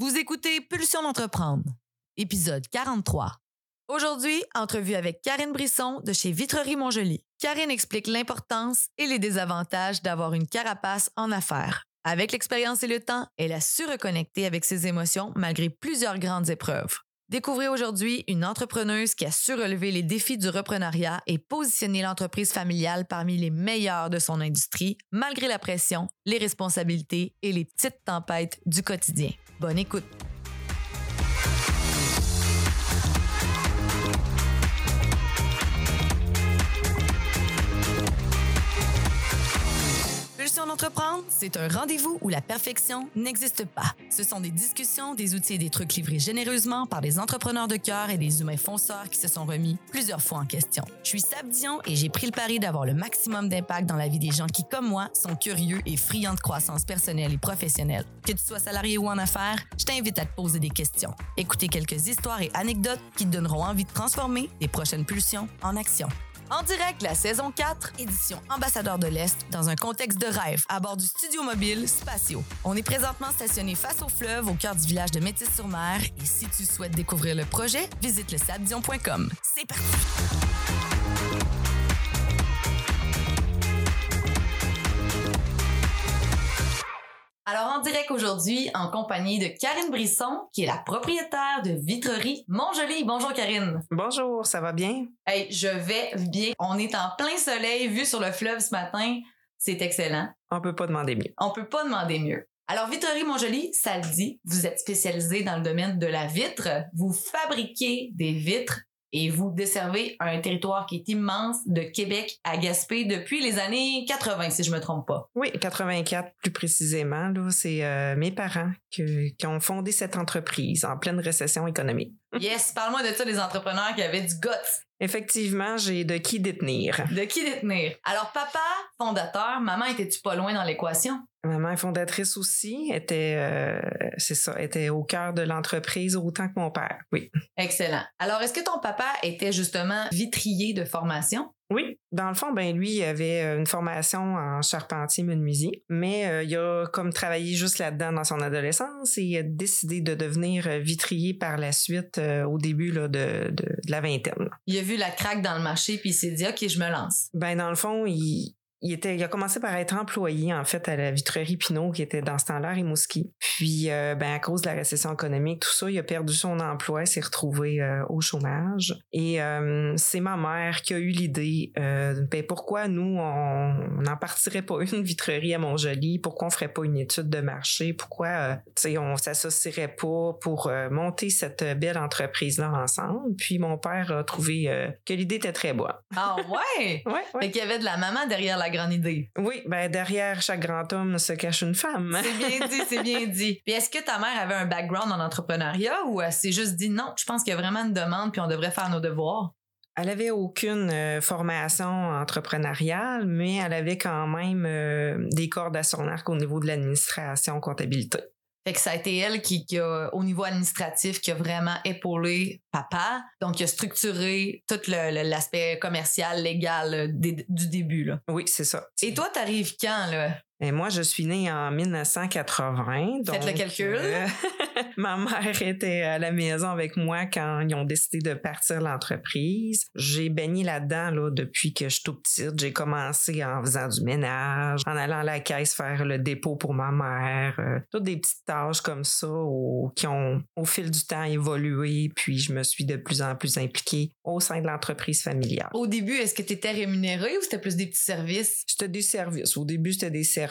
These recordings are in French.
Vous écoutez Pulsion d'entreprendre, épisode 43. Aujourd'hui, entrevue avec Karine Brisson de chez Vitrerie Montjoli. Karine explique l'importance et les désavantages d'avoir une carapace en affaires. Avec l'expérience et le temps, elle a su reconnecter avec ses émotions malgré plusieurs grandes épreuves. Découvrez aujourd'hui une entrepreneuse qui a su relever les défis du reprenariat et positionner l'entreprise familiale parmi les meilleures de son industrie, malgré la pression, les responsabilités et les petites tempêtes du quotidien. Bonne écoute! Pulsion d'entreprendre, c'est un rendez-vous où la perfection n'existe pas. Ce sont des discussions, des outils et des trucs livrés généreusement par des entrepreneurs de cœur et des humains fonceurs qui se sont remis plusieurs fois en question. Je suis Sab Dion et j'ai pris le pari d'avoir le maximum d'impact dans la vie des gens qui, comme moi, sont curieux et friands de croissance personnelle et professionnelle. Que tu sois salarié ou en affaires, je t'invite à te poser des questions. Écouter quelques histoires et anecdotes qui te donneront envie de transformer les prochaines pulsions en action. En direct, la saison 4, édition Ambassadeur de l'Est, dans un contexte de rêve, à bord du studio mobile Spatio. On est présentement stationné face au fleuve, au cœur du village de Métis-sur-Mer. Et si tu souhaites découvrir le projet, visite le sabdion.com. C'est parti! Alors, en direct aujourd'hui, en compagnie de Karine Brisson, qui est la propriétaire de Vitrerie Montjoli. Bonjour, Karine. Bonjour, ça va bien? Hey, je vais bien. On est en plein soleil, vu sur le fleuve ce matin. C'est excellent. On peut pas demander mieux. On peut pas demander mieux. Alors, Vitrerie Montjoli, ça le dit, vous êtes spécialisé dans le domaine de la vitre. Vous fabriquez des vitres et vous desservez un territoire qui est immense de Québec à Gaspé depuis les années 80, si je me trompe pas. Oui, 84 plus précisément. Là, c'est euh, mes parents que- qui ont fondé cette entreprise en pleine récession économique. Yes, parle-moi de ça, les entrepreneurs qui avaient du guts. Effectivement, j'ai de qui détenir. De qui détenir? Alors, papa, fondateur, maman, étais-tu pas loin dans l'équation? Maman est fondatrice aussi, était, euh, c'est ça, était au cœur de l'entreprise autant que mon père. Oui. Excellent. Alors, est-ce que ton papa était justement vitrier de formation? Oui, dans le fond, ben lui il avait euh, une formation en charpentier menuisier, mais euh, il a comme travaillé juste là-dedans dans son adolescence et il a décidé de devenir vitrier par la suite euh, au début là, de, de, de la vingtaine. Il a vu la craque dans le marché puis il s'est dit, OK, je me lance. Ben dans le fond, il, il était, il a commencé par être employé en fait à la vitrerie Pinot qui était dans ce temps-là Rimouski. Puis euh, ben à cause de la récession économique, tout ça, il a perdu son emploi, s'est retrouvé euh, au chômage. Et euh, c'est ma mère qui a eu l'idée, euh, ben pourquoi nous on n'en partirait pas une vitrerie à Montjoli, pourquoi on ferait pas une étude de marché, pourquoi tu sais on s'associerait pas pour monter cette belle entreprise là ensemble? Puis mon père a trouvé que l'idée était très bonne. Ah ouais? Ouais, ouais. Fait qu'il y avait de la maman derrière la grande idée. Oui, ben derrière chaque grand homme se cache une femme. C'est bien dit, c'est bien dit. Puis est-ce que ta mère avait un background en entrepreneuriat ou elle s'est juste dit non, je pense qu'il y a vraiment une demande puis on devrait faire nos devoirs? Elle avait aucune euh, formation entrepreneuriale, mais elle avait quand même euh, des cordes à son arc au niveau de l'administration, comptabilité. Fait que ça a été elle qui, qui a, au niveau administratif, qui a vraiment épaulé papa. Donc, qui a structuré tout l'aspect commercial, légal euh, des- du début, là. Oui, c'est ça. Et toi, t'arrives quand, là? Et moi, je suis née en 1980. Faites le calcul. euh, ma mère était à la maison avec moi quand ils ont décidé de partir l'entreprise. J'ai baigné là-dedans là, depuis que je suis tout petite. J'ai commencé en faisant du ménage, en allant à la caisse faire le dépôt pour ma mère. euh, toutes des petites tâches comme ça au- qui ont au fil du temps évolué. Puis je me suis de plus en plus impliquée au sein de l'entreprise familiale. Au début, est-ce que t'étais rémunéré ou c'était plus des petits services? C'était des services. Au début, c'était des services.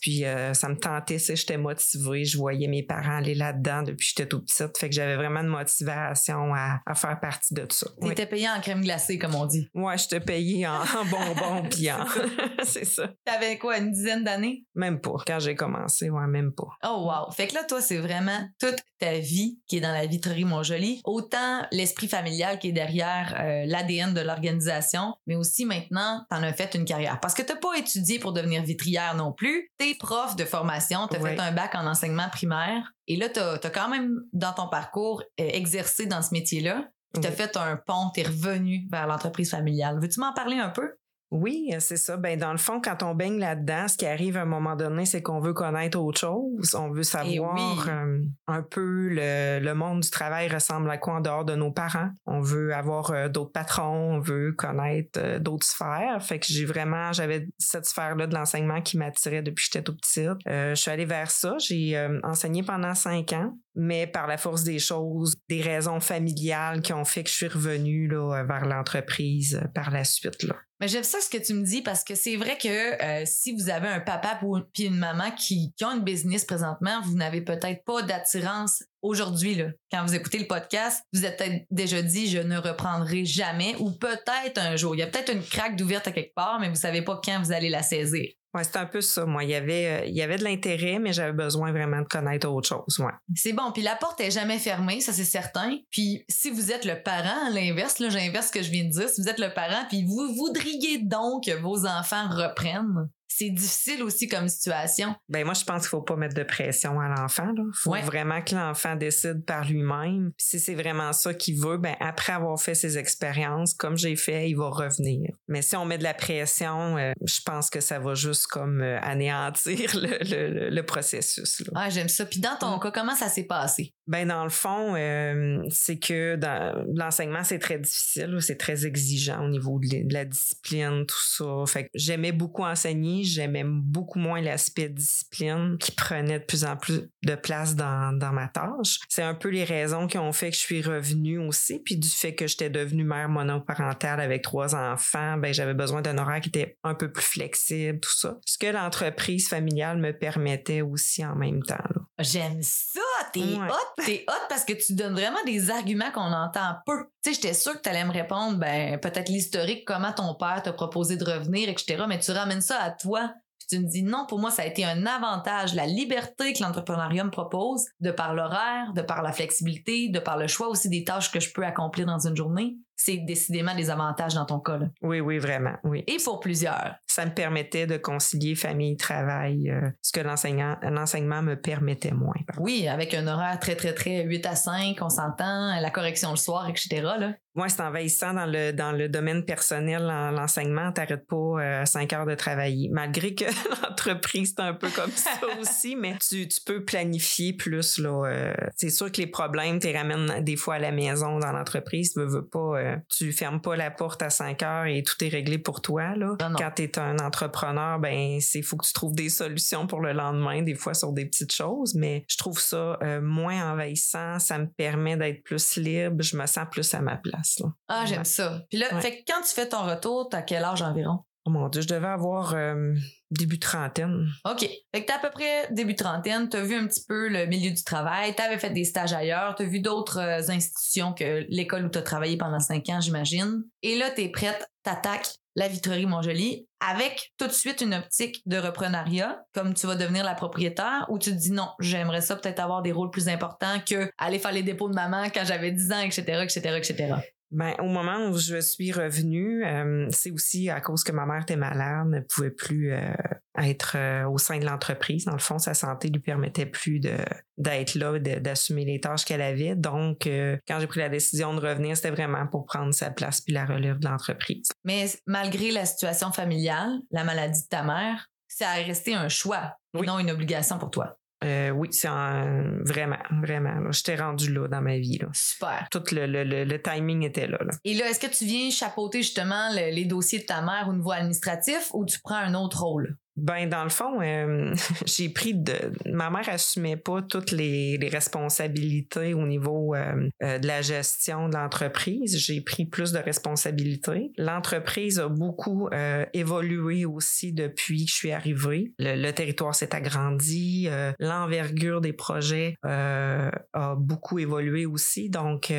Puis euh, ça me tentait, si j'étais motivée. Je voyais mes parents aller là-dedans depuis que j'étais tout petite. Fait que j'avais vraiment de motivation à, à faire partie de ça. Oui. T'étais payé en crème glacée, comme on dit. Ouais, je te payais en, en bonbons puis en... c'est ça. T'avais quoi, une dizaine d'années? Même pas. Quand j'ai commencé, ouais, même pas. Oh wow. Fait que là, toi, c'est vraiment toute ta vie qui est dans la vitrerie Montjoli. Autant l'esprit familial qui est derrière euh, l'ADN de l'organisation, mais aussi maintenant, t'en as fait une carrière. Parce que t'as pas étudié pour devenir vitrière non plus. T'es prof de formation, t'as Ouais. fait un bac en enseignement primaire. Et là, t'as as quand même, dans ton parcours, euh, exercé dans ce métier-là. Puis t'as Oui. fait un pont, t'es revenu vers l'entreprise familiale. Veux-tu m'en parler un peu? Oui, c'est ça. Ben, dans le fond, quand on baigne là-dedans, ce qui arrive à un moment donné, c'est qu'on veut connaître autre chose. On veut savoir euh, un peu le, le, monde du travail ressemble à quoi en dehors de nos parents. On veut avoir euh, d'autres patrons, on veut connaître euh, d'autres sphères. Fait que j'ai vraiment, j'avais cette sphère-là de l'enseignement qui m'attirait depuis que j'étais tout petite. je suis allée vers ça. J'ai enseigné pendant cinq ans mais par la force des choses, des raisons familiales qui ont fait que je suis revenue là, vers l'entreprise par la suite. Mais j'aime ça ce que tu me dis parce que c'est vrai que euh, si vous avez un papa puis une maman qui, qui ont une business présentement, vous n'avez peut-être pas d'attirance aujourd'hui. Quand vous écoutez le podcast, vous êtes peut-être déjà dit je ne reprendrai jamais ou peut-être un jour. Il y a peut-être une craque d'ouverte à quelque part, mais vous savez pas quand vous allez la saisir. Ouais, c'est un peu ça. Moi, il y avait, euh, il y avait de l'intérêt, mais j'avais besoin vraiment de connaître autre chose. Ouais. C'est bon. Puis la porte est jamais fermée, ça c'est certain. Puis si vous êtes le parent, à l'inverse, là, j'inverse ce que je viens de dire. Si vous êtes le parent, puis vous voudriez donc que vos enfants reprennent, c'est difficile aussi comme situation. Ben moi je pense qu'il faut pas mettre de pression à l'enfant Il faut vraiment que l'enfant décide par lui-même. si c'est vraiment ça qu'il veut, ben après avoir fait ses expériences comme j'ai fait, il va revenir. Mais si on met de la pression, euh, je pense que ça va juste comme euh, anéantir le, le, processus. Ah, j'aime ça. Puis dans ton cas, comment ça s'est passé? Ben dans le fond, euh, c'est que dans l'enseignement c'est très difficile, c'est très exigeant au niveau de, la discipline, tout ça. Fait que j'aimais beaucoup enseigner j'aimais beaucoup moins l'aspect discipline qui prenait de plus en plus de place dans, dans ma tâche. C'est un peu les raisons qui ont fait que je suis revenue aussi, puis du fait que j'étais devenue mère monoparentale avec trois enfants, ben j'avais besoin d'un horaire qui était un peu plus flexible, tout ça. Ce que l'entreprise familiale me permettait aussi en même temps. J'aime ça, t'es hot, t'es hot parce que tu donnes vraiment des arguments qu'on entend peu. Tu sais, j'étais sûre que t'allais me répondre, ben peut-être l'historique, comment ton père t'a proposé de revenir, etc. Mais tu ramènes ça à toi puis tu me dis non, pour moi, ça a été un avantage, la liberté que l'entrepreneuriat me propose, de par l'horaire, de par la flexibilité, de par le choix aussi des tâches que je peux accomplir dans une journée c'est décidément des avantages dans ton cas. Là. Oui, oui, vraiment, oui. Et pour plusieurs. Ça me permettait de concilier famille, travail, euh, ce que l'enseignement me permettait moins. Oui, avec un horaire très, très, très 8 à 5, on s'entend, la correction le soir, etc. Là. Oui, c'est envahissant dans le, dans le domaine personnel, l'enseignement, t'arrêtes pas euh, à 5 heures de travailler. Malgré que l'entreprise, c'est un peu comme ça aussi, mais tu, tu peux planifier plus. Là, euh, c'est sûr que les problèmes, tu les ramènes des fois à la maison dans l'entreprise, tu veux pas euh, tu fermes pas la porte à 5 heures et tout est réglé pour toi. Là. Quand tu es un entrepreneur, ben c'est faut que tu trouves des solutions pour le lendemain, des fois sur des petites choses, mais je trouve ça euh, moins envahissant. Ça me permet d'être plus libre. Je me sens plus à ma place. Ah, j'aime ça. Puis là, fait quand tu fais ton retour, t'as quel âge environ? Oh mon Dieu, je devais avoir euh, début trentaine. OK. Fait que t'as à peu près début trentaine, t'as vu un petit peu le milieu du travail, t'avais fait des stages ailleurs, t'as vu d'autres euh, institutions que l'école où t'as travaillé pendant cinq ans, j'imagine. Et là, t'es prête, t'attaques la vitrerie Montjoli avec tout de suite une optique de reprenariat, comme tu vas devenir la propriétaire, ou tu te dis non, j'aimerais ça peut-être avoir des rôles plus importants que aller faire les dépôts de maman quand j'avais 10 ans, etc., etc., etc. Ben, au moment où je suis revenue, euh, c'est aussi à cause que ma mère était malade, ne pouvait plus euh, être euh, au sein de l'entreprise. Dans le fond, sa santé lui permettait plus de d'être là, d'assumer les tâches qu'elle avait. Donc, quand j'ai pris la décision de revenir, c'était vraiment pour prendre sa place puis la relève de l'entreprise. Mais malgré la situation familiale, la maladie de ta mère, ça a resté un choix, non une obligation pour toi? Euh, oui, c'est vraiment, vraiment. Je t'ai rendu là dans ma vie. Là. Super. Tout le, le, le, timing était là, là. Et là, est-ce que tu viens chapeauter justement les dossiers de ta mère au niveau administratif ou tu prends un autre rôle? Ben dans le fond, euh, j'ai pris de ma mère assumait pas toutes les, responsabilités au niveau euh, euh, de la gestion de l'entreprise. J'ai pris plus de responsabilités. L'entreprise a beaucoup évolué aussi depuis que je suis arrivée. Le, territoire s'est agrandi, l'envergure des projets a beaucoup évolué aussi. Donc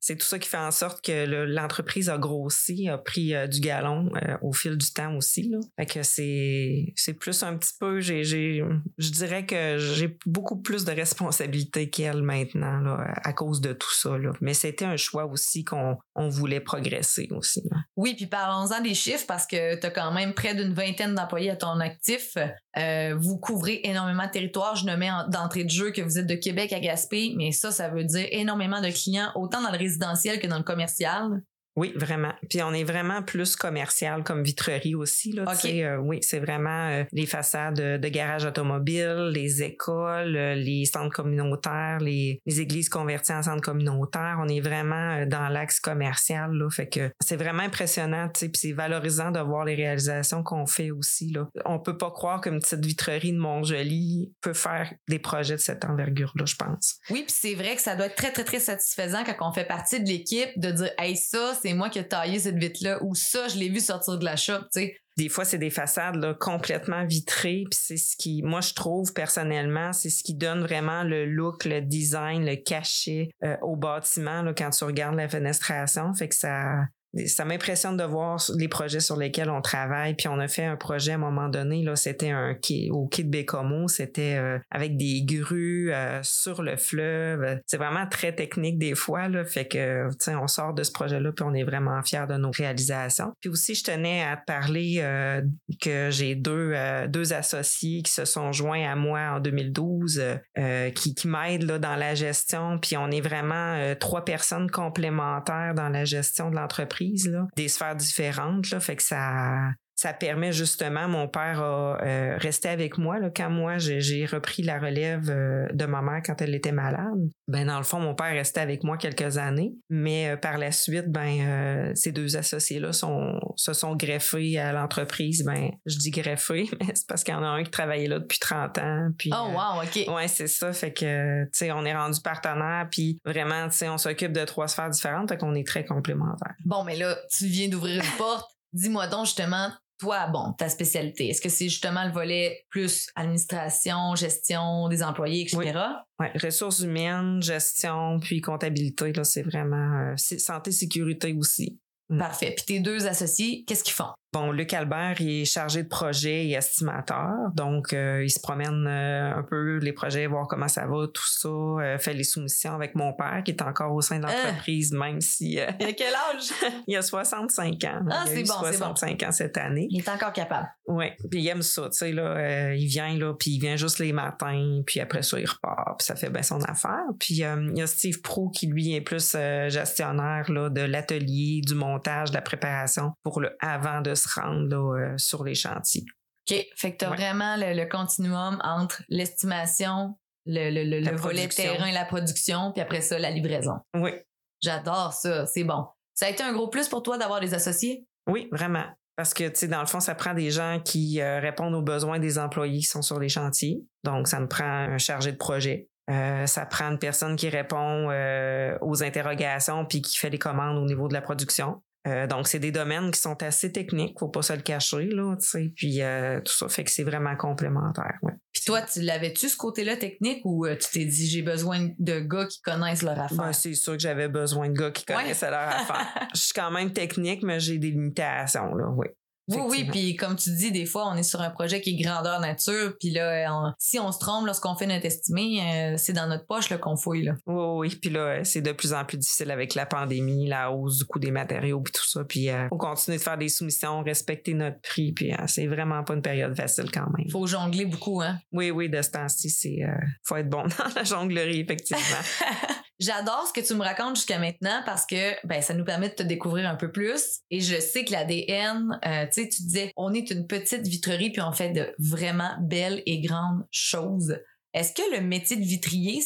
c'est tout ça qui fait en sorte que l'entreprise a grossi, a pris du galon au fil du temps aussi. Là. Fait que c'est c'est plus un petit peu, je dirais que j'ai beaucoup plus de responsabilités qu'elle maintenant là, à cause de tout ça. Là. Mais c'était un choix aussi qu'on on voulait progresser aussi. Oui, puis parlons-en des chiffres parce que tu as quand même près d'une vingtaine d'employés à ton actif. Euh, vous couvrez énormément de territoires. Je mets d'entrée de jeu que vous êtes de Québec à Gaspé, mais ça, ça veut dire énormément de clients, autant dans le résidentiel que dans le commercial. Oui, vraiment. Puis on est vraiment plus commercial comme vitrerie aussi. Là, euh, oui, c'est vraiment euh, les façades de, garages automobiles, les écoles, euh, les centres communautaires, les, les, églises converties en centres communautaires. On est vraiment dans l'axe commercial. Là, fait que c'est vraiment impressionnant. Puis c'est valorisant de voir les réalisations qu'on fait aussi. Là. On peut pas croire qu'une petite vitrerie de Montjoli peut faire des projets de cette envergure-là, je pense. Oui, puis c'est vrai que ça doit être très, très, très satisfaisant quand on fait partie de l'équipe de dire Hey, ça, c'est moi qui ai taillé cette vitre-là ou ça, je l'ai vu sortir de la shop, tu sais. Des fois, c'est des façades là, complètement vitrées, puis c'est ce qui, moi, je trouve personnellement, c'est ce qui donne vraiment le look, le design, le cachet euh, au bâtiment là, quand tu regardes la fenestration. Fait que ça, ça m'impressionne de voir les projets sur lesquels on travaille. Puis on a fait un projet à un moment donné, là, c'était un au quai de Bécomo, c'était euh, avec des grues euh, sur le fleuve. C'est vraiment très technique des fois, là. Fait que, on sort de ce projet-là, puis on est vraiment fiers de nos réalisations. Puis aussi, je tenais à te parler euh, que j'ai deux, deux associés qui se sont joints à moi en 2012, qui, qui m'aident là, dans la gestion. Puis on est vraiment trois personnes complémentaires dans la gestion de l'entreprise des sphères différentes. Là, fait que ça, ça permet justement, mon père a euh, resté avec moi là, quand moi j'ai repris la relève euh, de ma mère quand elle était malade. Ben dans le fond, mon père restait avec moi quelques années, mais euh, par la suite, ben ces deux associés là sont se sont greffés à l'entreprise. Ben je dis greffés, mais c'est parce qu'il y en a un qui travaillait là depuis 30 ans. Puis, oh wow, ok. Ouais, c'est ça. Fait que tu sais, on est rendu partenaire, puis vraiment, tu sais, on s'occupe de trois sphères différentes, fait qu'on est très complémentaires. Bon, mais là, tu viens d'ouvrir une porte. Dis-moi donc justement toi, bon, ta spécialité, est-ce que c'est justement le volet plus administration, gestion des employés, etc.? Oui, ouais, ressources humaines, gestion, puis comptabilité, là, c'est vraiment euh, santé, sécurité aussi. Mm. Parfait. Puis tes deux associés, qu'est-ce qu'ils font? Bon, Luc Albert, il est chargé de projet et estimateur. Donc, euh, il se promène euh, un peu les projets, voir comment ça va, tout ça. Euh, fait les soumissions avec mon père, qui est encore au sein de l'entreprise, même si... il a quel âge? il a 65 ans. Ah, c'est bon, 65 ans cette année. Il est encore capable. Oui, puis il aime ça, tu sais, là. il vient, là, puis il vient juste les matins, puis après ça, il repart, puis ça fait bien son affaire. Puis il y a Steve Pro, qui, lui, est plus gestionnaire, là, de l'atelier, du montage, de la préparation pour le avant de rendre euh, sur les chantiers. OK. Fait que tu as vraiment le, continuum entre l'estimation, le, le, volet terrain, la production, puis après ça, la livraison. Oui. J'adore ça. C'est bon. Ça a été un gros plus pour toi d'avoir des associés? Oui, vraiment. Parce que, tu sais, dans le fond, ça prend des gens qui euh, répondent aux besoins des employés qui sont sur les chantiers. Donc, ça me prend un chargé de projet. Euh, ça prend une personne qui répond aux interrogations puis qui fait les commandes au niveau de la production. Euh, donc, c'est des domaines qui sont assez techniques, faut pas se le cacher, là, tu sais. Puis euh, tout ça fait que c'est vraiment complémentaire. Ouais. Puis toi, tu l'avais-tu ce côté-là technique ou euh, tu t'es dit j'ai besoin de gars qui connaissent leur affaire? Ben, c'est sûr que j'avais besoin de gars qui connaissent leur affaire. Je suis quand même technique, mais j'ai des limitations, là, oui. Oui, oui, puis comme tu dis, des fois, on est sur un projet qui est grandeur nature, puis là, si on se trompe lorsqu'on fait notre estimé, euh, c'est dans notre poche qu'on fouille. Là. Oui, oui, puis là, c'est de plus en plus difficile avec la pandémie, la hausse du coût des matériaux, puis tout ça, puis euh, faut continuer de faire des soumissions, respecter notre prix, puis euh, c'est vraiment pas une période facile quand même. Faut jongler beaucoup, hein? Oui, oui, de ce temps-ci, c'est faut être bon dans la jonglerie, effectivement. J'adore ce que tu me racontes jusqu'à maintenant parce que ben ça nous permet de te découvrir un peu plus et je sais que l'ADN, euh, tu sais, tu disais, on est une petite vitrerie puis on fait de vraiment belles et grandes choses. Est-ce que le métier de vitrier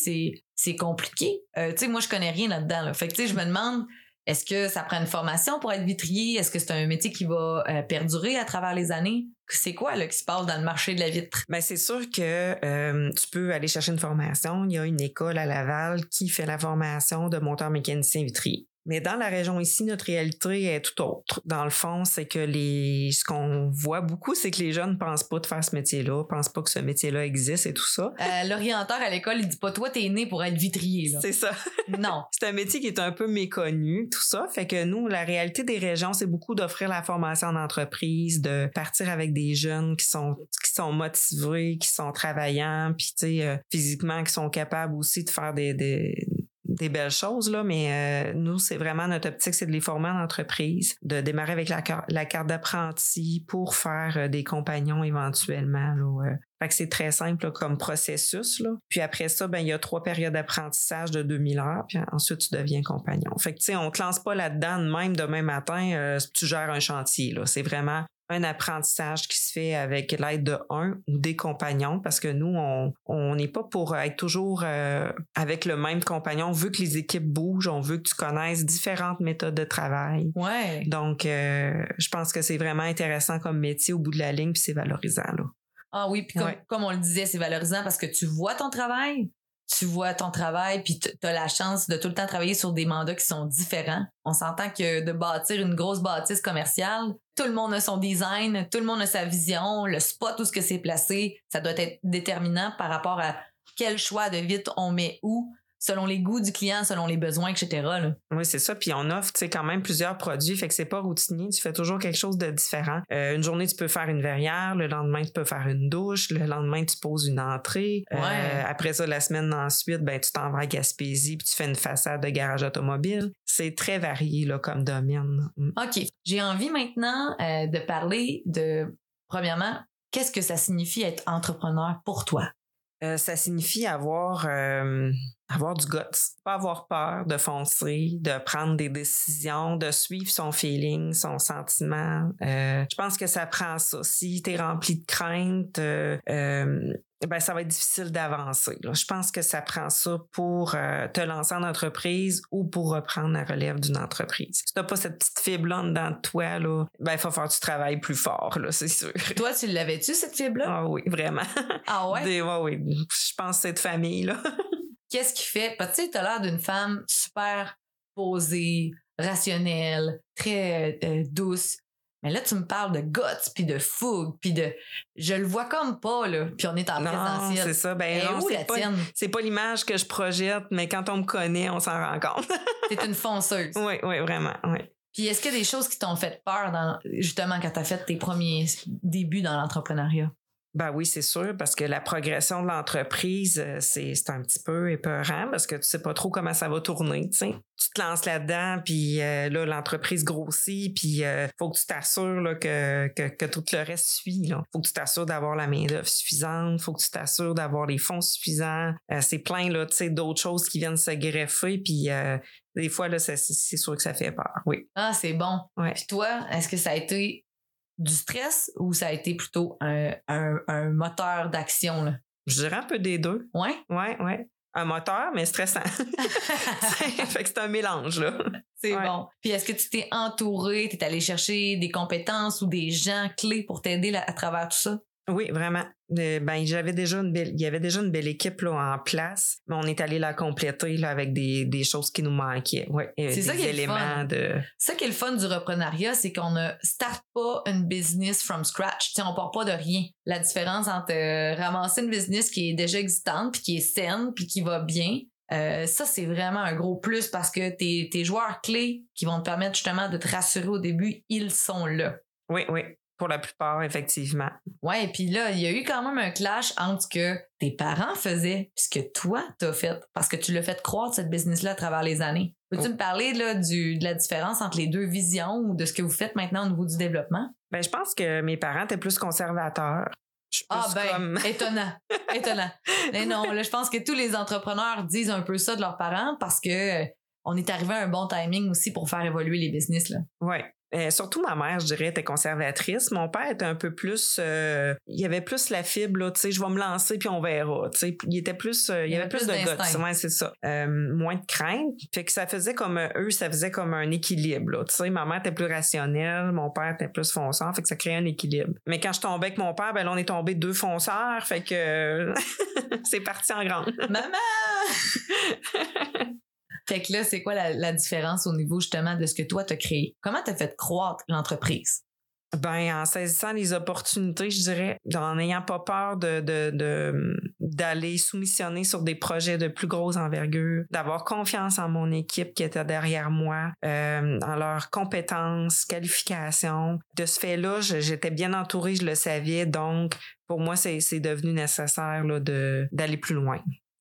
c'est compliqué? Euh, Tu sais, moi je connais rien là-dedans. Là. Fait que tu sais, je me demande est-ce que ça prend une formation pour être vitrier? Est-ce que c'est un métier qui va euh, perdurer à travers les années? C'est quoi là, qui se passe dans le marché de la vitre? Ben, c'est sûr que euh, tu peux aller chercher une formation. Il y a une école à Laval qui fait la formation de monteur mécanicien vitrier. Mais dans la région ici, notre réalité est tout autre. Dans le fond, c'est que les, ce qu'on voit beaucoup, c'est que les jeunes ne pensent pas de faire ce métier-là, pensent pas que ce métier-là existe et tout ça. Euh, l'orienteur à l'école, il dit pas toi, t'es né pour être vitrier. C'est ça. Non. c'est un métier qui est un peu méconnu, tout ça. Fait que nous, la réalité des régions, c'est beaucoup d'offrir la formation en entreprise, de partir avec des jeunes qui sont qui sont motivés, qui sont travaillants, puis tu sais, euh, physiquement, qui sont capables aussi de faire des, des des belles choses, là, mais nous, c'est vraiment notre optique, c'est de les former en entreprise, de démarrer avec la, carte d'apprenti pour faire des compagnons éventuellement. Là, fait que c'est très simple comme processus. Puis après ça, ben il y a trois périodes d'apprentissage de 2000 heures, puis ensuite tu deviens compagnon. Fait que tu sais, on te lance pas là-dedans même demain matin, euh, tu gères un chantier. Là. C'est vraiment un apprentissage qui se fait avec l'aide de un ou des compagnons parce que nous, on n'est pas pour être toujours euh, avec le même compagnon. On veut que les équipes bougent, on veut que tu connaisses différentes méthodes de travail. Ouais. Donc, euh, je pense que c'est vraiment intéressant comme métier au bout de la ligne, puis c'est valorisant. Là. Ah oui, puis comme, on le disait, c'est valorisant parce que tu vois ton travail, tu vois ton travail, puis tu as la chance de tout le temps travailler sur des mandats qui sont différents. On s'entend que de bâtir une grosse bâtisse commerciale, tout le monde a son design, tout le monde a sa vision, le spot où ce que c'est placé, ça doit être déterminant par rapport à quel choix de vite on met où selon les goûts du client, selon les besoins, etc. Oui, c'est ça. Puis on offre, tu sais, quand même plusieurs produits. Fait que c'est pas routinier. Tu fais toujours quelque chose de différent. Euh, une journée, tu peux faire une verrière. Le lendemain, tu peux faire une douche. Le lendemain, tu poses une entrée. Euh, après ça, la semaine ensuite, ben, tu t'en vas à Gaspésie puis tu fais une façade de garage automobile. C'est très varié, là, comme domaine. Mm. OK. J'ai envie maintenant euh, de parler de, premièrement, qu'est-ce que ça signifie être entrepreneur pour toi? ça signifie avoir avoir du guts, pas avoir peur de foncer, de prendre des décisions, de suivre son feeling, son sentiment. Euh, je pense que ça prend ça. Si tu es rempli de crainte, euh, euh, ben ça va être difficile d'avancer. Je pense que ça prend ça pour te lancer en entreprise ou pour reprendre la relève d'une entreprise. Si t'as pas cette petite fibre-là dedans de toi, là, ben il faut faire que tu travailles plus fort, là, c'est sûr. Toi, tu l'avais-tu, cette fibre-là? Ah oui, vraiment. Ah ouais? oui. Je pense que c'est de famille, là. qu'est-ce qui fait? Tu sais, t'as l'air d'une femme super posée, rationnelle, très euh, douce. Mais là, tu me parles de guts, puis de fougue, puis de... Je le vois comme pas, là. Puis on est en non, présentiel. c'est ça. Ben non, c'est pas, c'est pas l'image que je projette, mais quand on me connaît, on s'en rend compte. T'es une fonceuse. Oui, oui, vraiment, oui. Puis est-ce qu'il y a des choses qui t'ont fait peur, dans, justement, quand t'as fait tes premiers débuts dans l'entrepreneuriat? Ben oui, c'est sûr, parce que la progression de l'entreprise, euh, c'est, un petit peu épeurant parce que tu sais pas trop comment ça va tourner, tu te lances là-dedans, puis euh, là, l'entreprise grossit, puis euh, faut que tu t'assures là, que, que, tout le reste suit. Là. Faut que tu t'assures d'avoir la main-d'œuvre suffisante, faut que tu t'assures d'avoir les fonds suffisants. c'est plein là, d'autres choses qui viennent se greffer, puis des fois, là, c'est, sûr que ça fait peur, oui. Ah, c'est bon. Ouais. Puis toi, est-ce que ça a été du stress ou ça a été plutôt un, un, moteur d'action? Je dirais un peu des deux. Ouais? Ouais, ouais. Un moteur, mais stressant. fait que c'est un mélange, là. C'est bon. Puis est-ce que tu t'es entouré, tu es allé chercher des compétences ou des gens clés pour t'aider à travers tout ça? Oui, vraiment. Euh, ben, j'avais déjà une belle, il y avait déjà une belle équipe là, en place, mais on est allé la compléter là, avec des, des choses qui nous manquaient. Ouais, euh, c'est ça qui est le fun. de. Ça qui est le fun du reprenariat, c'est qu'on ne start pas une business from scratch. T'sais, on part pas de rien. La différence entre euh, ramasser une business qui est déjà existante, puis qui est saine, puis qui va bien, ça, c'est vraiment un gros plus parce que tes, tes joueurs clés qui vont te permettre justement de te rassurer au début, ils sont là. Oui, oui. Pour la plupart, effectivement. Ouais, et puis là, il y a eu quand même un clash entre ce que tes parents faisaient puis ce que toi t'as fait, parce que tu l'as fait croître cette business-là à travers les années. Peux-tu oh. me parler là, du, de la différence entre les deux visions ou de ce que vous faites maintenant au niveau du développement? Ben, je pense que mes parents étaient plus conservateurs. ah ben, étonnant, étonnant. Mais non, là, je pense que tous les entrepreneurs disent un peu ça de leurs parents parce que on est arrivé à un bon timing aussi pour faire évoluer les business. Là. Ouais, euh, surtout ma mère, je dirais, était conservatrice. Mon père était un peu plus, euh, il y avait plus la fibre, tu sais, je vais me lancer puis on verra. Tu sais, il était plus, euh, il y avait plus, de guts, ouais, c'est ça. moins de crainte, fait que ça faisait comme eux, ça faisait comme un équilibre. Tu sais, ma mère était plus rationnelle, mon père était plus fonceur, fait que ça créait un équilibre. Mais quand je tombais avec mon père, ben là, on est tombé deux fonceurs, fait que c'est parti en grande. Maman. Fait que là, c'est quoi la, différence au niveau justement de ce que toi t'as créé? Comment t'as fait croître l'entreprise? Ben, en saisissant les opportunités, je dirais, en n'ayant pas peur de, d'aller soumissionner sur des projets de plus grosse envergure, d'avoir confiance en mon équipe qui était derrière moi, euh, en leurs compétences, qualifications. De ce fait-là, j'étais bien entourée, je le savais, donc pour moi, c'est, devenu nécessaire de, d'aller plus loin.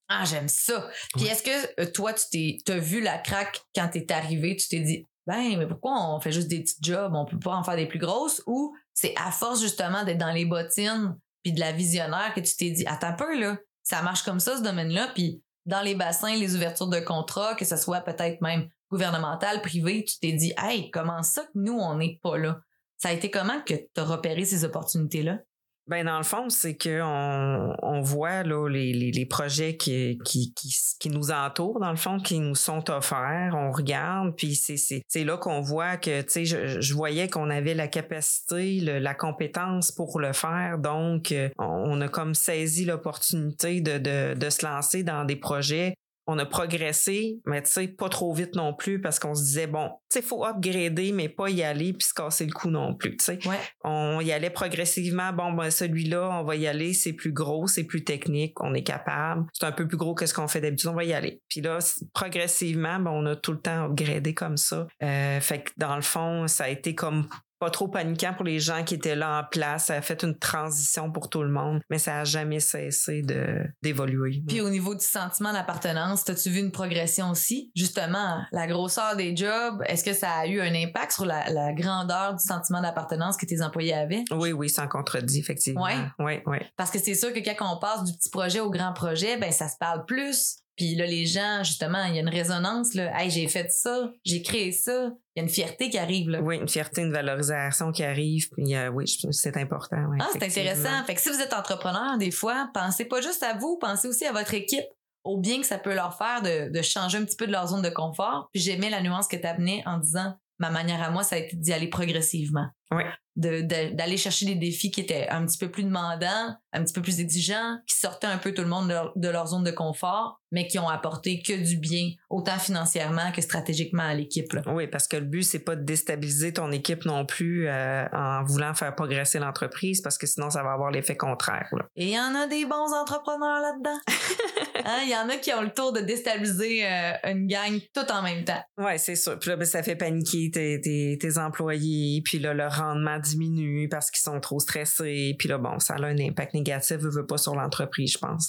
Ah, j'aime ça. Puis est-ce que euh, toi, tu t'es, as vu la craque quand t'es arrivé, tu t'es dit, ben, mais pourquoi on fait juste des petits jobs, on peut pas en faire des plus grosses? Ou c'est à force justement d'être dans les bottines puis de la visionnaire que tu t'es dit, attends un peu, là, ça marche comme ça, ce domaine-là, puis dans les bassins, les ouvertures de contrats, que ce soit peut-être même gouvernemental, privé, tu t'es dit, hey, comment ça que nous, on n'est pas là? Ça a été comment que tu as repéré ces opportunités-là? Ben dans le fond, c'est que on, on voit là les, les, les projets qui, qui, qui, qui, nous entourent dans le fond, qui nous sont offerts. On regarde, puis c'est là qu'on voit que tu sais, je, je voyais qu'on avait la capacité, le, la compétence pour le faire. Donc, euh, on a comme saisi l'opportunité de, de de se lancer dans des projets on a progressé, mais tu sais, pas trop vite non plus parce qu'on se disait, bon, tu sais, faut upgrader, mais pas y aller puis se casser le cou non plus, tu sais. On y allait progressivement, bon, ben, celui-là, on va y aller, c'est plus gros, c'est plus technique, on est capable. C'est un peu plus gros que ce qu'on fait d'habitude, on va y aller. Puis là, progressivement, ben, on a tout le temps upgradé comme ça. Euh, fait que dans le fond, ça a été comme pas trop paniquant pour les gens qui étaient là en place. Ça a fait une transition pour tout le monde, mais ça a jamais cessé de d'évoluer. Puis au niveau du sentiment d'appartenance, as-tu vu une progression aussi? Justement, la grosseur des jobs, est-ce que ça a eu un impact sur la, la grandeur du sentiment d'appartenance que tes employés avaient? Oui, oui, sans contredit, effectivement. Oui, oui, oui. Parce que c'est sûr que quand on passe du petit projet au grand projet, ben ça se parle plus. Puis là, les gens, justement, il y a une résonance, là. Hey, j'ai fait ça, j'ai créé ça. Il y a une fierté qui arrive, là. Oui, une fierté, une valorisation qui arrive. Puis euh, oui, c'est important. Ah, c'est intéressant. Fait que si vous êtes entrepreneur, des fois, pensez pas juste à vous, pensez aussi à votre équipe, au bien que ça peut leur faire de, de changer un petit peu de leur zone de confort. Puis j'aimais la nuance que tu amené en disant ma manière à moi, ça a été d'y aller progressivement. Oui d'aller chercher des défis qui étaient un petit peu plus demandants, un petit peu plus exigeants, qui sortaient un peu tout le monde de leur, zone de confort, mais qui ont apporté que du bien, autant financièrement que stratégiquement à l'équipe. Oui, parce que le but, c'est pas de déstabiliser ton équipe non plus euh, en voulant faire progresser l'entreprise, parce que sinon, ça va avoir l'effet contraire. Et il y en a des bons entrepreneurs là-dedans. Hein, il y en a qui ont le tour de déstabiliser euh, une gang tout en même temps. Oui, c'est sûr. Puis là, ben, ça fait paniquer tes, tes, tes employés, puis là, le rendement diminue parce qu'ils sont trop stressés. Puis là, bon, ça a un impact négatif, veut, pas sur l'entreprise, je pense.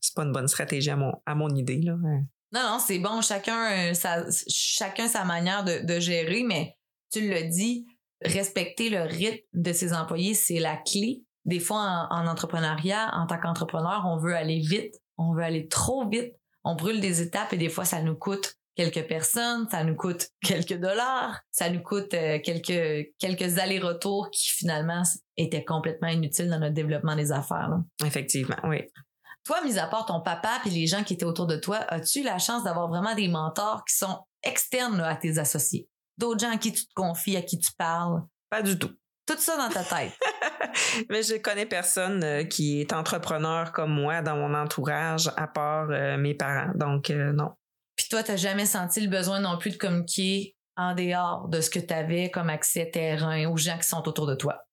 C'est pas une bonne stratégie à mon, à mon idée. Là. Non, non, c'est bon. Chacun, euh, sa, chacun sa manière de, gérer, mais tu le dis, respecter le rythme de ses employés, c'est la clé. Des fois, en entrepreneuriat, en tant qu'entrepreneur, on veut aller vite, on veut aller trop vite, on brûle des étapes et des fois, ça nous coûte quelques personnes, ça nous coûte quelques dollars, ça nous coûte euh, quelques quelques allers-retours qui finalement étaient complètement inutiles dans notre développement des affaires. Effectivement, oui. Toi, mis à part ton papa et les gens qui étaient autour de toi, as-tu la chance d'avoir vraiment des mentors qui sont externes à tes associés? D'autres gens à qui tu te confies, à qui tu parles? Pas du tout. Tout ça dans ta tête. Mais je connais personne euh, qui est entrepreneur comme moi dans mon entourage, à part euh, mes parents. Donc, non. Puis toi, t'as jamais senti le besoin non plus de communiquer en dehors de ce que tu avais comme accès terrain aux gens qui sont autour de toi?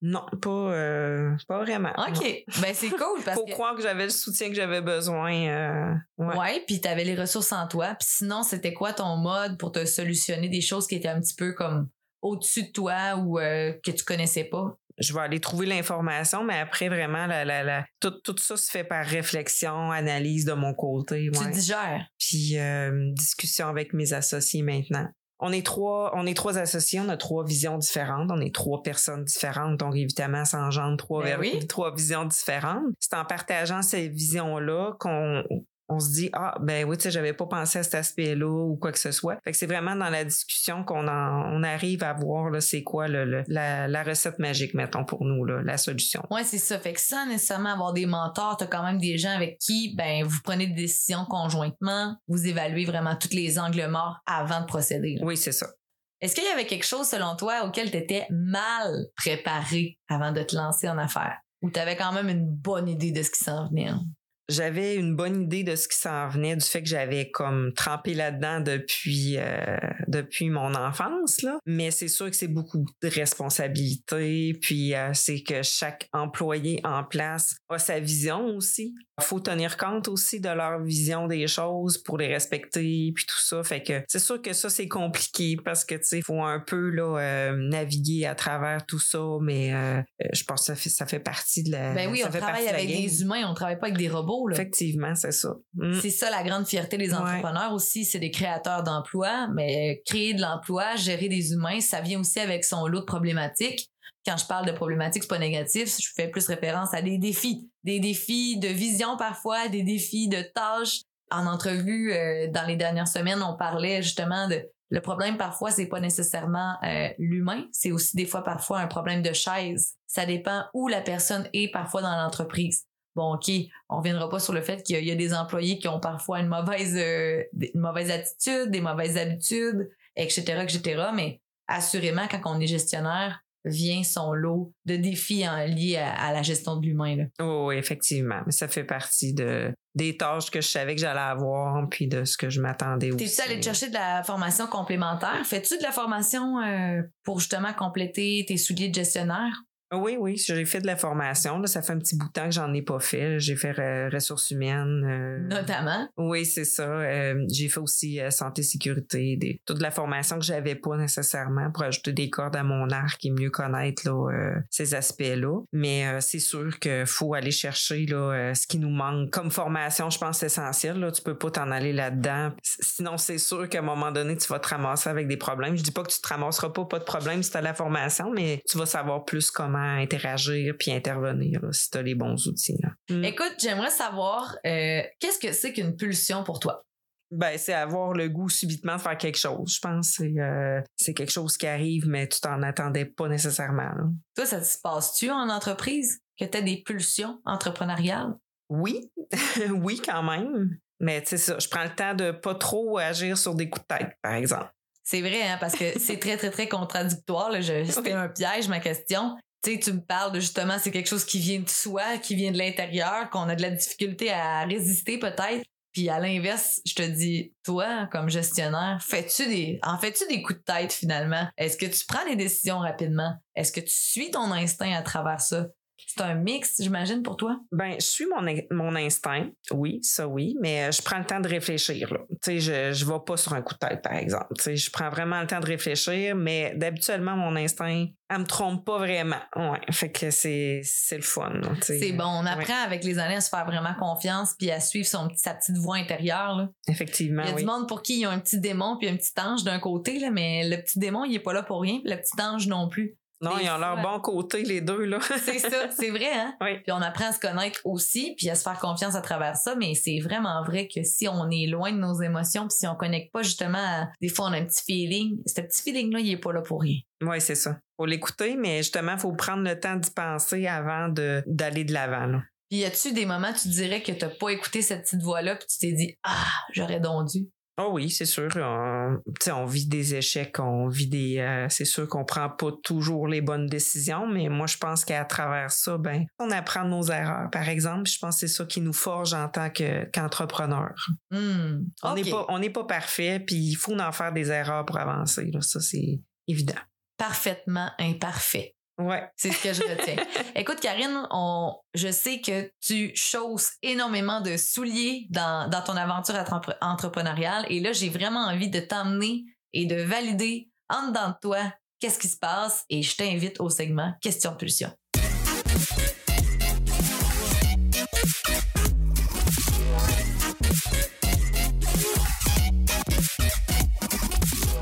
Non, pas, euh, pas vraiment. OK. Ben, c'est cool parce Faut croire que j'avais le soutien que j'avais besoin. Euh, ouais. puis t'avais les ressources en toi. Puis sinon, c'était quoi ton mode pour te solutionner des choses qui étaient un petit peu comme au-dessus de toi ou euh, que tu connaissais pas? Je vais aller trouver l'information, mais après, vraiment, la, la, la, tout, tout ça se fait par réflexion, analyse de mon côté. Tu digères. Puis euh, discussion avec mes associés maintenant. On est trois, on est trois associés, on a trois visions différentes, on est trois personnes différentes, donc évidemment, ça engendre trois, ben trois visions différentes. C'est en partageant ces visions-là qu'on on se dit ah ben oui tu sais j'avais pas pensé à cet aspect-là ou quoi que ce soit. Fait que c'est vraiment dans la discussion qu'on on arrive à voir là c'est quoi le, la, recette magique mettons pour nous là, la solution. Ouais, c'est ça. Fait que sans nécessairement avoir des mentors, tu as quand même des gens avec qui ben vous prenez des décisions conjointement, vous évaluez vraiment tous les angles morts avant de procéder. Oui, c'est ça. Est-ce qu'il y avait quelque chose selon toi auquel tu étais mal préparé avant de te lancer en affaires? Ou tu avais quand même une bonne idée de ce qui s'en venait? Hein? J'avais une bonne idée de ce qui s'en venait du fait que j'avais comme trempé là-dedans depuis euh, depuis mon enfance là. Mais c'est sûr que c'est beaucoup de responsabilités puis euh, c'est que chaque employé en place a sa vision aussi. Il faut tenir compte aussi de leur vision des choses pour les respecter puis tout ça. Fait que c'est sûr que ça c'est compliqué parce que tu sais faut un peu là euh, naviguer à travers tout ça mais je pense que ça fait ça fait partie de la ben oui on travaille avec des humains on travaille pas avec des robots Là. Effectivement, c'est ça. Mm. C'est ça la grande fierté des Ouais. entrepreneurs aussi, c'est des créateurs d'emplois, mais créer de l'emploi, gérer des humains, ça vient aussi avec son lot de problématiques. Quand je parle de problématiques, c'est pas négatif, je fais plus référence à des défis, des défis de vision parfois, des défis de tâches. En entrevue euh, dans les dernières semaines, on parlait justement de le problème parfois c'est pas nécessairement euh, l'humain, c'est aussi des fois parfois un problème de chaise. Ça dépend où la personne est parfois dans l'entreprise. Bon, ok, on reviendra pas sur le fait qu'il y a- il y a des employés qui ont parfois une mauvaise, euh, des- une mauvaise attitude, des mauvaises habitudes, etc., etc. Mais assurément, quand on est gestionnaire, vient son lot de défis en liés à, à la gestion de l'humain. Oh, oui, effectivement. Mais ça fait partie de, des tâches que je savais que j'allais avoir, puis de ce que je m'attendais aussi. T'es-tu allé chercher de la formation complémentaire? Fais-tu de la formation euh, pour justement compléter tes souliers de gestionnaire? Oui, oui, j'ai fait de la formation. Là, ça fait un petit bout de temps que j'en ai pas fait. J'ai fait euh, ressources humaines. euh, Notamment. Oui, c'est ça. Euh, j'ai fait aussi euh, santé sécurité, des, toute la formation que j'avais pas nécessairement pour ajouter des cordes à mon arc et mieux connaître là, euh, ces aspects-là. Mais euh, c'est sûr qu'il faut aller chercher là, ce qui nous manque comme formation. Je pense c'est essentiel. Là. Tu peux pas t'en aller là-dedans. Sinon, c'est sûr qu'à un moment donné, tu vas te ramasser avec des problèmes. Je dis pas que tu te ramasseras pas, pas de problème si tu as la formation, mais tu vas savoir plus comment interagir puis intervenir là, si tu as les bons outils. là. Mm. Écoute, j'aimerais savoir euh, qu'est-ce que c'est qu'une pulsion pour toi? Ben, c'est avoir le goût subitement de faire quelque chose. Je pense que c'est, euh, c'est quelque chose qui arrive, mais tu t'en attendais pas nécessairement. là. Toi, ça se passe-tu en entreprise? Que tu as des pulsions entrepreneuriales? Oui, oui, quand même. Mais tu sais, ça, je prends le temps de pas trop agir sur des coups de tête, par exemple. C'est vrai, hein, parce que c'est très, très, très contradictoire. là. Je- C'était un piège, ma question. Tu sais, tu me parles de justement, c'est quelque chose qui vient de soi, qui vient de l'intérieur, qu'on a de la difficulté à résister peut-être. Puis à l'inverse, je te dis, toi, comme gestionnaire, fais-tu des, en fais-tu des coups de tête finalement? Est-ce que tu prends des décisions rapidement? Est-ce que tu suis ton instinct à travers ça? C'est un mix, j'imagine, pour toi? Ben, je suis mon, mon instinct, oui, ça oui, mais euh, je prends le temps de réfléchir. Là. Je, je vais pas sur un coup de tête, par exemple. Je prends vraiment le temps de réfléchir, mais d'habituellement, mon instinct, elle me trompe pas vraiment. Ouais, fait que c'est, c'est le fun. C'est bon, on Ouais, apprend avec les années à se faire vraiment confiance puis à suivre son, sa petite voix intérieure. Là. effectivement, Il y a oui. du monde pour qui il y a un petit démon puis un petit ange d'un côté, là, mais le petit démon, il est pas là pour rien, puis le petit ange non plus. Non, ils ont leur bon côté, les deux, là. C'est ça, c'est vrai, hein? Oui. Puis on apprend à se connaître aussi, puis à se faire confiance à travers ça, mais c'est vraiment vrai que si on est loin de nos émotions, puis si on connecte pas justement à... Des fois, on a un petit feeling. Ce petit feeling-là, il est pas là pour rien. Oui, c'est ça. Faut l'écouter, mais justement, faut prendre le temps d'y penser avant de, d'aller de l'avant. là. Puis y a-tu des moments, tu dirais que t'as pas écouté cette petite voix-là, puis tu t'es dit « Ah, j'aurais donc dû. » Oh oui, c'est sûr. On, vit des échecs, on vit des. euh, c'est sûr qu'on prend pas toujours les bonnes décisions, mais moi, je pense qu'à travers ça, ben, on apprend nos erreurs. Par exemple, je pense que c'est ça qui nous forge en tant que, qu'entrepreneur. Hmm, On n'est pas, on n'est pas parfait, puis il faut en faire des erreurs pour avancer. là. Ça, c'est évident. Parfaitement imparfait. Ouais. C'est ce que je retiens. Écoute, Karine, on, je sais que tu chausses énormément de souliers dans, dans ton aventure entrepre- entrepreneuriale. Et là, j'ai vraiment envie de t'emmener et de valider en dedans de toi qu'est-ce qui se passe. Et je t'invite au segment Question Pulsion.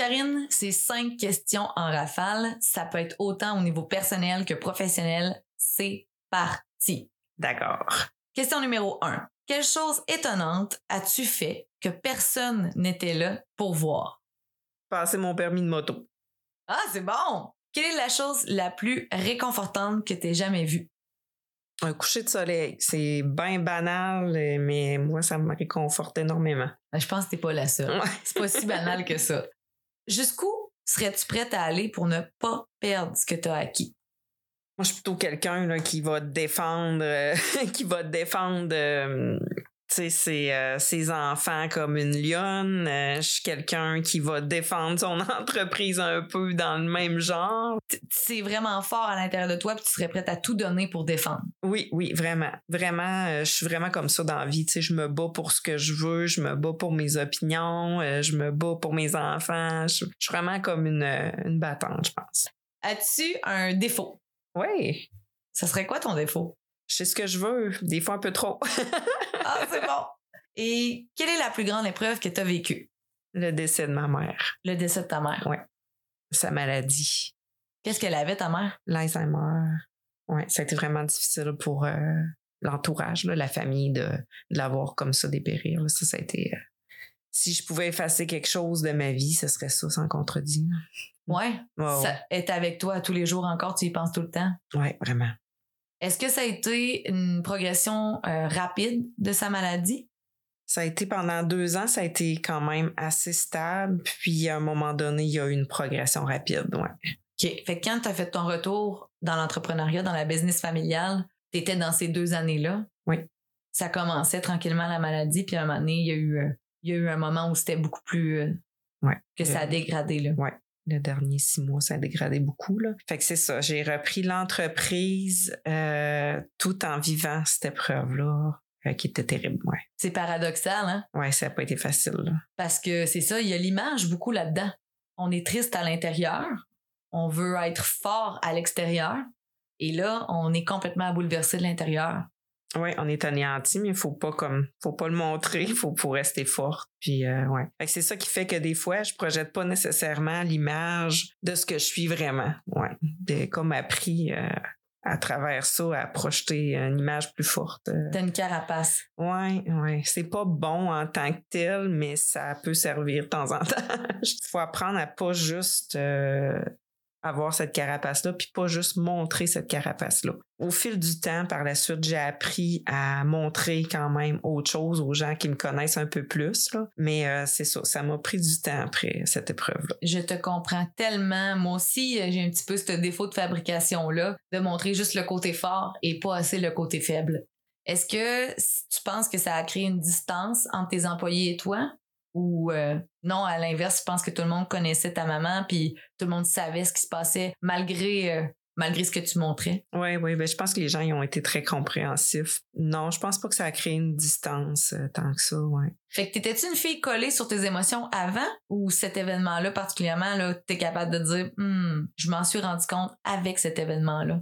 Karine, c'est cinq questions en rafale. Ça peut être autant au niveau personnel que professionnel. C'est parti. D'accord. Question numéro un. Quelle chose étonnante as-tu fait que personne n'était là pour voir? Passer mon permis de moto. Ah, c'est bon! Quelle est la chose la plus réconfortante que t'aies jamais vue? Un coucher de soleil. C'est bien banal, mais moi, ça me réconforte énormément. Ben, Je pense que t'es pas la seule. Ouais. C'est pas si banal que ça. Jusqu'où serais-tu prête à aller pour ne pas perdre ce que t'as acquis? Moi, je suis plutôt quelqu'un qui va défendre, euh, qui va défendre euh, tu sais, ses, euh, ses enfants comme une lionne. Euh, je suis quelqu'un qui va défendre son entreprise un peu dans le même genre. C'est vraiment fort à l'intérieur de toi, puis tu serais prête à tout donner pour défendre. Oui, oui, vraiment. Vraiment, euh, je suis vraiment comme ça dans la vie. Tu sais, je me bats pour ce que je veux, je me bats pour mes opinions, euh, je me bats pour mes enfants. Je, je suis vraiment comme une, une battante, je pense. As-tu un défaut? Oui, Ça serait quoi ton défaut? Je sais ce que je veux, des fois un peu trop. Ah, c'est bon. Et quelle est la plus grande épreuve que tu as vécue? Le décès de ma mère, Le décès de ta mère. sa maladie, Qu'est-ce qu'elle avait, ta mère? l'Alzheimer. Ouais, ça a été vraiment difficile pour euh, l'entourage, la famille, de, de l'avoir comme ça dépérir. là. Ça, ça a été. euh, si je pouvais effacer quelque chose de ma vie, ce serait ça, sans contredit. là. Ouais. Ouais, Ça est avec toi tous les jours encore, tu y penses tout le temps? Ouais, vraiment. Est-ce que ça a été une progression euh, rapide de sa maladie? Ça a été pendant deux ans, ça a été quand même assez stable. Puis à un moment donné, il y a eu une progression rapide. Ouais. OK. Fait que quand tu as fait ton retour dans l'entrepreneuriat, dans la business familiale, tu étais dans ces deux années-là. Oui. Ça commençait tranquillement la maladie, puis à un moment donné, il y a eu, euh, il y a eu un moment où c'était beaucoup plus. euh, Ouais. que ça a dégradé, là. Le dernier six mois, ça a dégradé beaucoup. Là. Fait que c'est ça. J'ai repris l'entreprise euh, tout en vivant cette épreuve-là, euh, qui était terrible. Ouais, C'est paradoxal, hein? ouais ça n'a pas été facile. là. Parce que c'est ça, il y a l'image beaucoup là-dedans. On est triste à l'intérieur, on veut être fort à l'extérieur, et là, on est complètement bouleversé de l'intérieur. Ouais, on est anéanti, mais il faut pas comme faut pas le montrer, il faut pour rester forte. Puis euh, ouais. Fait que c'est ça qui fait que des fois, je projette pas nécessairement l'image de ce que je suis vraiment. Ouais. De, comme appris euh, à travers ça à projeter une image plus forte. euh. T'as une carapace. Ouais, ouais. C'est pas bon en tant que tel, mais ça peut servir de temps en temps. Il faut apprendre à pas juste euh, avoir cette carapace-là, puis pas juste montrer cette carapace-là. Au fil du temps, par la suite, j'ai appris à montrer quand même autre chose aux gens qui me connaissent un peu plus. Mais euh, c'est ça, ça m'a pris du temps après cette épreuve-là. Je te comprends tellement. Moi aussi, euh, j'ai un petit peu ce défaut de fabrication-là, de montrer juste le côté fort et pas assez le côté faible. Est-ce que tu penses que ça a créé une distance entre tes employés et toi? Ou euh, non, à l'inverse, tu penses que tout le monde connaissait ta maman puis tout le monde savait ce qui se passait malgré, euh, malgré ce que tu montrais? Oui, oui, ben, je pense que les gens ils ont été très compréhensifs. Non, je pense pas que ça a créé une distance euh, tant que ça, ouais. Fait que t'étais-tu une fille collée sur tes émotions avant ou cet événement-là particulièrement, là, t'es capable de dire, Hmm, je m'en suis rendu compte avec cet événement-là?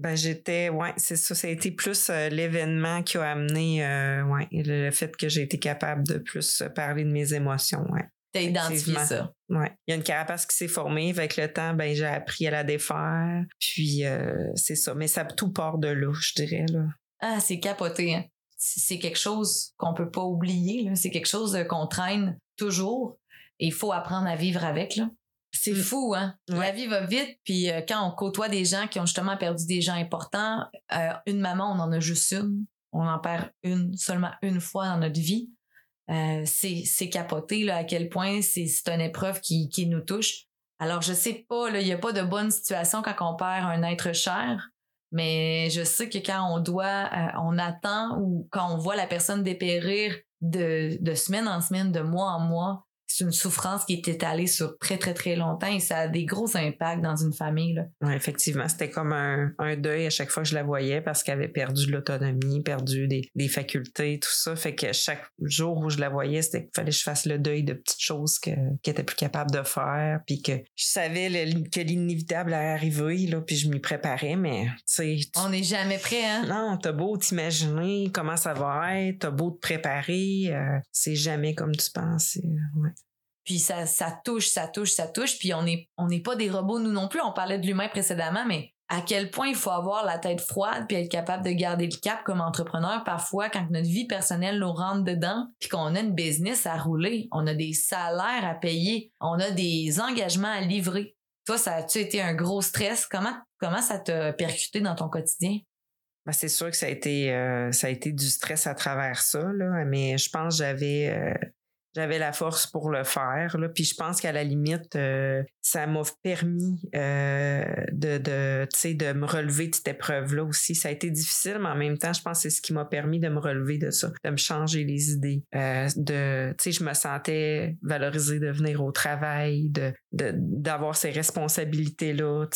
Ben j'étais ouais c'est ça ça a été plus euh, l'événement qui a amené euh, ouais le, fait que j'ai été capable de plus euh, parler de mes émotions ouais T'as identifié ça. ouais il y a une carapace qui s'est formée avec le temps ben j'ai appris à la défaire puis euh, c'est ça mais ça tout part de là je dirais là Ah, c'est capoté. Hein? C'est quelque chose qu'on peut pas oublier. là. C'est quelque chose qu'on traîne toujours. Et il faut apprendre à vivre avec. Là. C'est Mm. fou, hein? La vie va vite, puis euh, quand on côtoie des gens qui ont justement perdu des gens importants, euh, une maman, on en a juste une. On en perd une, seulement une fois dans notre vie. Euh, c'est capoté là, à quel point c'est une épreuve qui, qui nous touche. Alors, je sais pas, il n'y a pas de bonne situation quand on perd un être cher, mais je sais que quand on doit, on attend ou quand on voit la personne dépérir de, de semaine en semaine, de mois en mois, c'est une souffrance qui est étalée sur très, très, très longtemps et ça a des gros impacts dans une famille. Là. ouais, effectivement c'était comme un, un deuil à chaque fois que je la voyais parce qu'elle avait perdu de l'autonomie perdu des, des facultés tout ça fait que chaque jour où je la voyais c'était qu'il fallait que je fasse le deuil de petites choses que qu'elle était plus capable de faire puis que je savais le- que l'inévitable allait arriver là puis je m'y préparais mais tu On n'est jamais prêt, hein? Non, t'as beau t'imaginer comment ça va être, t'as beau te préparer, euh, c'est jamais comme tu penses. ouais. Puis ça, touche, ça touche, ça touche. Puis on n'est on n'est pas des robots, nous non plus. On parlait de l'humain précédemment, mais à quel point il faut avoir la tête froide puis être capable de garder le cap comme entrepreneur parfois quand notre vie personnelle nous rentre dedans puis qu'on a une business à rouler, on a des salaires à payer, on a des engagements à livrer. Toi, ça a-tu été un gros stress? Comment, comment ça t'a percuté dans ton quotidien? Ben, c'est sûr que ça a été euh, ça a été du stress à travers ça, là, mais je pense que j'avais euh, j'avais la force pour le faire. Là. Puis je pense qu'à la limite, euh, ça m'a permis euh, de, de, de me relever de cette épreuve-là aussi. Ça a été difficile, mais en même temps, je pense que c'est ce qui m'a permis de me relever de ça, de me changer les idées. Euh, de, je me sentais valorisée de venir au travail, de d'avoir ces responsabilités-là.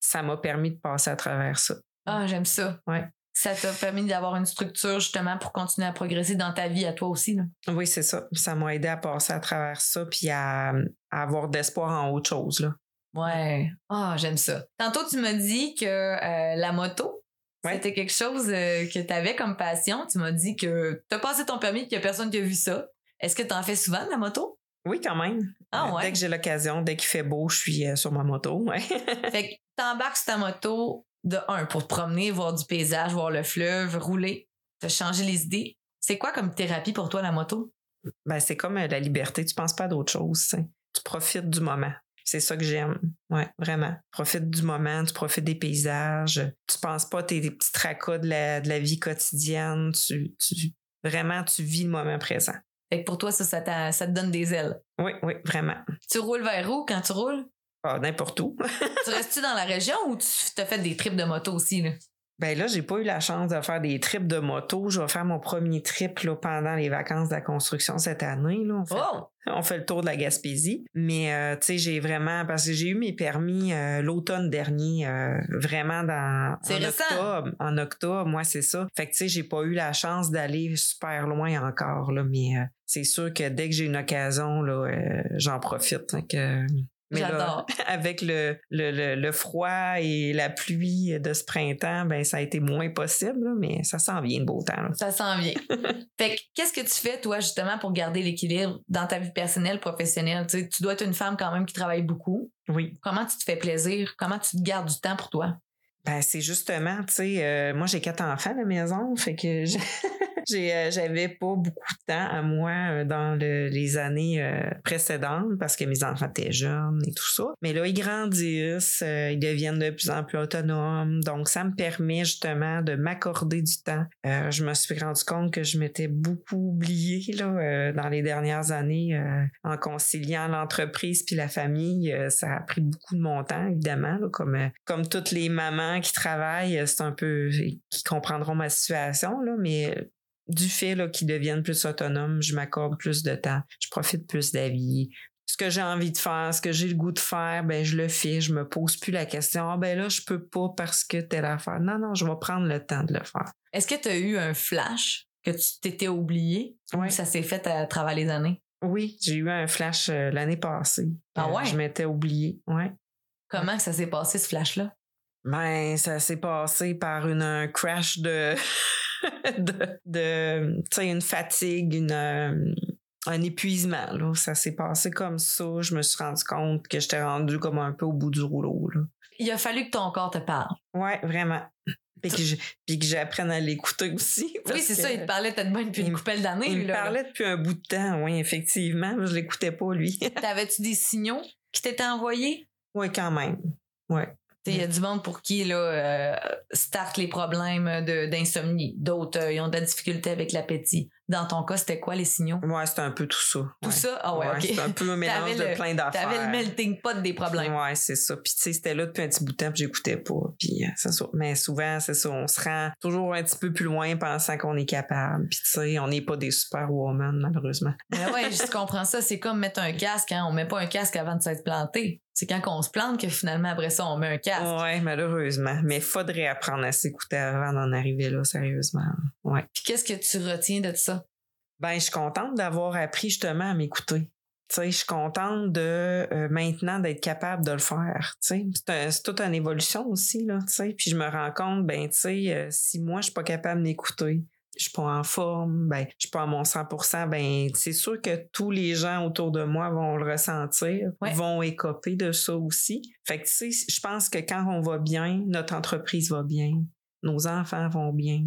Ça m'a permis de passer à travers ça. Ah, j'aime ça. Ouais ça t'a permis d'avoir une structure justement pour continuer à progresser dans ta vie à toi aussi. Là? Oui, c'est ça. Ça m'a aidé à passer à travers ça puis à, avoir d'espoir en autre chose. Là. Ouais. Ah, j'aime ça. Tantôt, tu m'as dit que euh, la moto, c'était quelque chose euh, que tu avais comme passion. Tu m'as dit que tu as passé ton permis et qu'il n'y a personne qui a vu ça. Est-ce que tu en fais souvent de la moto? Oui, quand même. Ah, euh, ouais. Dès que j'ai l'occasion, dès qu'il fait beau, je suis sur ma moto. Ouais. fait que t'embarques sur ta moto, de un, pour te promener, voir du paysage, voir le fleuve, rouler, te changer les idées. C'est quoi comme thérapie pour toi, la moto? Ben, c'est comme euh, la liberté. Tu penses pas à d'autres choses. Tu profites du moment. C'est ça que j'aime. Ouais, vraiment. Profite du moment, tu profites des paysages. Tu penses pas à tes, petits tracas de la, de la vie quotidienne. Tu, tu, vraiment, tu vis le moment présent. Fait que pour toi, ça, ça, ça te donne des ailes. Oui, oui, vraiment. Tu roules vers où quand tu roules? Ah, n'importe où. tu restes-tu dans la région ou tu t'as fait des trips de moto aussi? Là? Ben là, j'ai pas eu la chance de faire des trips de moto. Je vais faire mon premier trip là, pendant les vacances de la construction cette année. Là. On, fait, oh! on fait le tour de la Gaspésie. Mais euh, tu sais, j'ai vraiment parce que j'ai eu mes permis euh, l'automne dernier, euh, vraiment dans en octobre. En octobre, moi, c'est ça. Fait que tu sais, j'ai pas eu la chance d'aller super loin encore. Là, mais c'est sûr que dès que j'ai une occasion, là, j'en profite. que, J'adore. avec le, le, le, froid et la pluie de ce printemps, ben ça a été moins possible, mais ça s'en vient de beau temps. Ça s'en vient. fait qu'est-ce que tu fais, toi, justement, pour garder l'équilibre dans ta vie personnelle, professionnelle? Tu, tu dois être une femme quand même qui travaille beaucoup. Oui. Comment tu te fais plaisir? Comment tu te gardes du temps pour toi? Ben, c'est justement, tu sais, euh, moi j'ai quatre enfants à la maison, fait que Euh, j'avais pas beaucoup de temps à moi euh, dans les années euh, précédentes parce que mes enfants étaient jeunes et tout ça. Mais là, ils grandissent, ils deviennent de plus en plus autonomes. Donc, ça me permet justement de m'accorder du temps. je me suis rendu compte que je m'étais beaucoup oubliée là, dans les dernières années en conciliant l'entreprise puis la famille. ça a pris beaucoup de mon temps, évidemment, comme, comme toutes les mamans qui travaillent, c'est un peu qui comprendront ma situation, là, mais du fait qu'ils deviennent plus autonomes, je m'accorde plus de temps, je profite plus de la vie. Ce que j'ai envie de faire, ce que j'ai le goût de faire, ben je le fais, je me pose plus la question ah ben là je peux pas parce que telle affaire. Non non, je vais prendre le temps de le faire. Est-ce que tu as eu un flash que tu t'étais oublié oui. ça s'est fait à travers les années? Oui, j'ai eu un flash euh, l'année passée. Ah euh, ouais? je m'étais oublié, ouais. Comment ça s'est passé ce flash là Ben ça s'est passé par une un crash de de, de tu sais, une fatigue, une, euh, un épuisement. Là. Ça s'est passé comme ça. Je me suis rendu compte que j'étais rendu comme un peu au bout du rouleau. Là. Il a fallu que ton corps te parle. Ouais, vraiment. Puis que, j'apprenne à l'écouter aussi. Oui, c'est ça. Il te parlait peut-être bien depuis une coupelle d'années. Il me parlait depuis un bout de temps, oui, effectivement. Je l'écoutais pas, lui. T'avais-tu des signaux qui t'étaient envoyés? Oui, quand même. Ouais. Il y a du monde pour qui là, euh, start les problèmes d'insomnie. D'autres, euh, ils ont de la difficulté avec l'appétit. Dans ton cas, c'était quoi les signaux? Ouais, c'était un peu tout ça. Tout ça? Ah ouais, ok. C'était un peu un mélange de plein d'affaires. T'avais le melting pot des problèmes. Ouais, c'est ça. Puis tu sais, c'était là depuis un petit bout de temps, puis j'écoutais pas. Puis euh, c'est ça. Mais souvent, c'est ça, on se rend toujours un petit peu plus loin pensant qu'on est capable. Puis tu sais, on n'est pas des superwoman, malheureusement. Mais ouais, je comprends ça. C'est comme mettre un casque. Hein. On met pas un casque avant de s'être planté. C'est quand on se plante que finalement, après ça, on met un casque. Ouais, malheureusement. Mais faudrait apprendre à s'écouter avant d'en arriver là, sérieusement. Ouais. Puis qu'est-ce que tu retiens de ça? Ben, je suis contente d'avoir appris justement à m'écouter. Tu sais, je suis contente de euh, maintenant d'être capable de le faire. Tu sais, c'est toute une évolution aussi là. Tu sais, puis je me rends compte, ben tu sais, euh, si moi je suis pas capable d'écouter, je suis pas en forme, ben je suis pas à mon 100%, ben c'est sûr que tous les gens autour de moi vont le ressentir, vont écoper de ça aussi. Fait que tu sais, je pense que quand on va bien, notre entreprise va bien, nos enfants vont bien,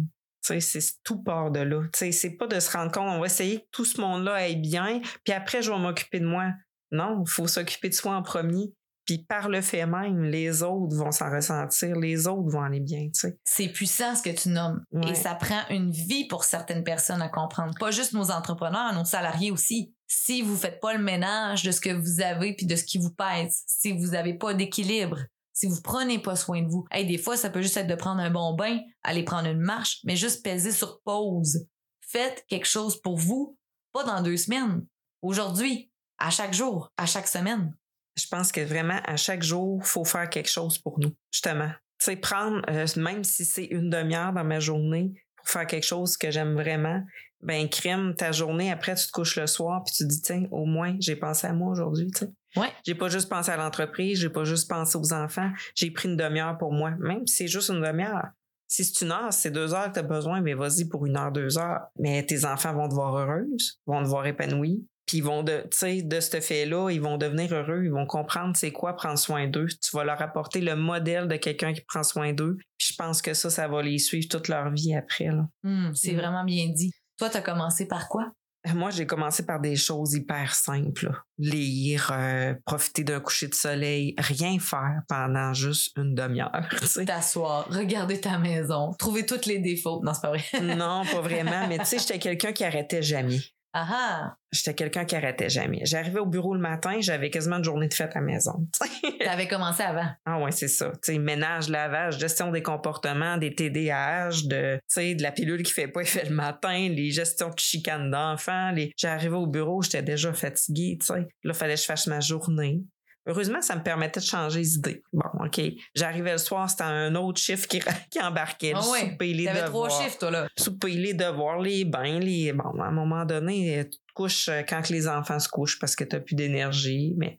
c'est tout part de là. C'est pas de se rendre compte, on va essayer que tout ce monde-là aille bien, puis après, je vais m'occuper de moi. Non, il faut s'occuper de soi en premier. Puis par le fait même, les autres vont s'en ressentir, les autres vont aller bien, tu sais. C'est puissant ce que tu nommes. Ouais. Et ça prend une vie pour certaines personnes à comprendre. Pas juste nos entrepreneurs, nos salariés aussi. Si vous faites pas le ménage de ce que vous avez puis de ce qui vous pèse, si vous avez pas d'équilibre, si vous prenez pas soin de vous. Hey, des fois, ça peut juste être de prendre un bon bain, aller prendre une marche, mais juste peser sur pause. Faites quelque chose pour vous, pas dans deux semaines. Aujourd'hui, à chaque jour, à chaque semaine. Je pense que vraiment, à chaque jour, faut faire quelque chose pour nous, justement. Tu prendre, euh, même si c'est une demi-heure dans ma journée, pour faire quelque chose que j'aime vraiment, ben, crème ta journée, après, tu te couches le soir, puis tu te dis, tiens, au moins, j'ai pensé à moi aujourd'hui, tu. Ouais. J'ai pas juste pensé à l'entreprise, j'ai pas juste pensé aux enfants, j'ai pris une demi-heure pour moi, même si c'est juste une demi-heure. Si c'est une heure, c'est deux heures que tu as besoin, mais vas-y pour une heure, deux heures. Mais tes enfants vont te voir heureuse, vont te voir épanouie. Puis ils vont de, tu sais, de ce fait-là, ils vont devenir heureux, ils vont comprendre c'est quoi prendre soin d'eux. Tu vas leur apporter le modèle de quelqu'un qui prend soin d'eux. Puis je pense que ça, ça va les suivre toute leur vie après. Là. Hmm, c'est Mm. vraiment bien dit. Toi, tu as commencé par quoi? Moi, j'ai commencé par des choses hyper simples. Lire, euh, profiter d'un coucher de soleil, rien faire pendant juste une demi-heure. T'asseoir, regarder ta maison, trouver tous les défauts. Non, c'est pas vrai. non, pas vraiment. Mais tu sais, j'étais quelqu'un qui arrêtait jamais. Ah ah! J'étais quelqu'un qui arrêtait jamais. J'arrivais au bureau le matin, j'avais quasiment une journée de fête à la maison. T'avais commencé avant? ah ouais, c'est ça. Ménage, lavage, gestion des comportements, des TDAH, de, la pilule qui fait pas effet le matin, les gestions de chicane d'enfants. Les... J'arrivais au bureau, j'étais déjà fatiguée, tu sais. Là, fallait que je fasse ma journée. Heureusement, ça me permettait de changer d'idée. Bon, OK. J'arrivais le soir, c'était un autre chiffre qui, qui embarquait. Ah ouais. souper, les T'avais devoirs. trois chiffres, toi, là. souper, les devoirs, les bains, les. Bon, à un moment donné, tu te couches euh, quand que les enfants se couchent parce que t'as plus d'énergie, mais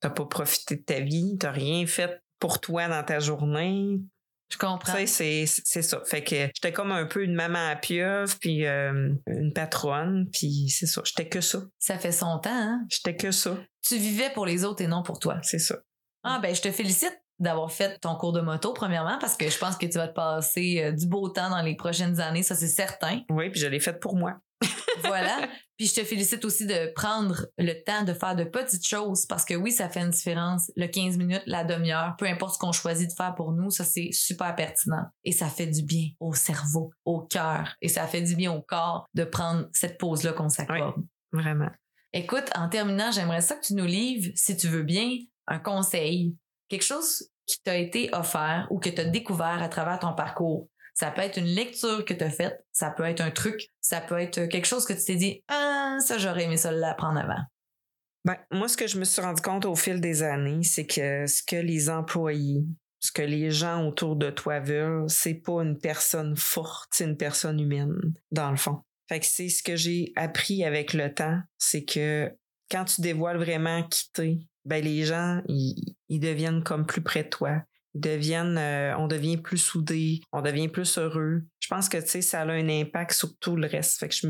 t'as pas profité de ta vie, t'as rien fait pour toi dans ta journée. Je comprends. Tu sais, c'est, c'est ça. Fait que j'étais comme un peu une maman à pieuvre, puis euh, une patronne, puis c'est ça. J'étais que ça. Ça fait son temps, hein? J'étais que ça. Tu vivais pour les autres et non pour toi. C'est ça. Ah, ben, je te félicite d'avoir fait ton cours de moto, premièrement, parce que je pense que tu vas te passer euh, du beau temps dans les prochaines années, ça, c'est certain. Oui, puis je l'ai fait pour moi. Voilà. Puis je te félicite aussi de prendre le temps de faire de petites choses parce que oui, ça fait une différence. Le 15 minutes, la demi-heure, peu importe ce qu'on choisit de faire pour nous, ça c'est super pertinent. Et ça fait du bien au cerveau, au cœur. Et ça fait du bien au corps de prendre cette pause-là qu'on s'accorde. Vraiment. Écoute, en terminant, j'aimerais ça que tu nous livres, si tu veux bien, un conseil. Quelque chose qui t'a été offert ou que tu as découvert à travers ton parcours. Ça peut être une lecture que tu as faite, ça peut être un truc, ça peut être quelque chose que tu t'es dit Ah, ça, j'aurais aimé ça l'apprendre avant. Ben, moi, ce que je me suis rendu compte au fil des années, c'est que ce que les employés, ce que les gens autour de toi veulent, c'est pas une personne forte, c'est une personne humaine, dans le fond. Fait que c'est ce que j'ai appris avec le temps, c'est que quand tu dévoiles vraiment qui t'es, ben les gens, ils deviennent comme plus près de toi. Euh, on devient plus soudés, on devient plus heureux. Je pense que, tu sais, ça a un impact sur tout le reste. Que je,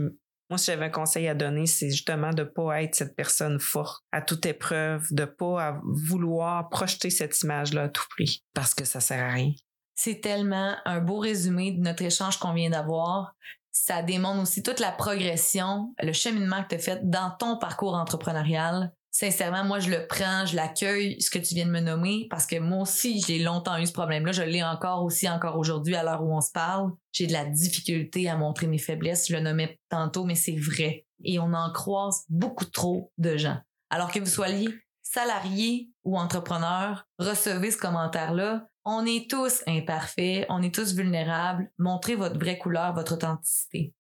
moi, si j'avais un conseil à donner, c'est justement de pas être cette personne forte à toute épreuve, de pas vouloir projeter cette image-là à tout prix, parce que ça sert à rien. C'est tellement un beau résumé de notre échange qu'on vient d'avoir. Ça démontre aussi toute la progression, le cheminement que tu as fait dans ton parcours entrepreneurial. Sincèrement, moi, je le prends, je l'accueille, ce que tu viens de me nommer, parce que moi aussi, j'ai longtemps eu ce problème-là. Je l'ai encore aussi, encore aujourd'hui, à l'heure où on se parle. J'ai de la difficulté à montrer mes faiblesses. Je le nommais tantôt, mais c'est vrai. Et on en croise beaucoup trop de gens. Alors que vous soyez salarié ou entrepreneur, recevez ce commentaire-là. On est tous imparfaits, on est tous vulnérables. Montrez votre vraie couleur, votre authenticité.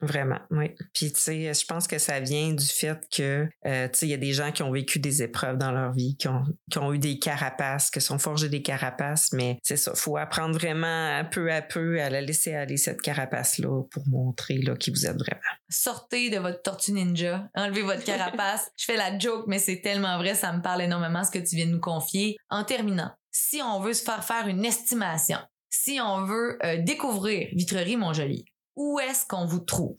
Vraiment, oui. Puis, tu sais, je pense que ça vient du fait que, euh, tu sais, il y a des gens qui ont vécu des épreuves dans leur vie, qui ont, qui ont eu des carapaces, qui sont forgés des carapaces, mais c'est ça, faut apprendre vraiment peu à peu à la laisser aller, cette carapace-là, pour montrer là, qui vous êtes vraiment. Sortez de votre tortue ninja, enlevez votre carapace. Je fais la joke, mais c'est tellement vrai, ça me parle énormément ce que tu viens de nous confier. En terminant, si on veut se faire faire une estimation, si on veut euh, découvrir Vitrerie Montjoli, où est-ce qu'on vous trouve?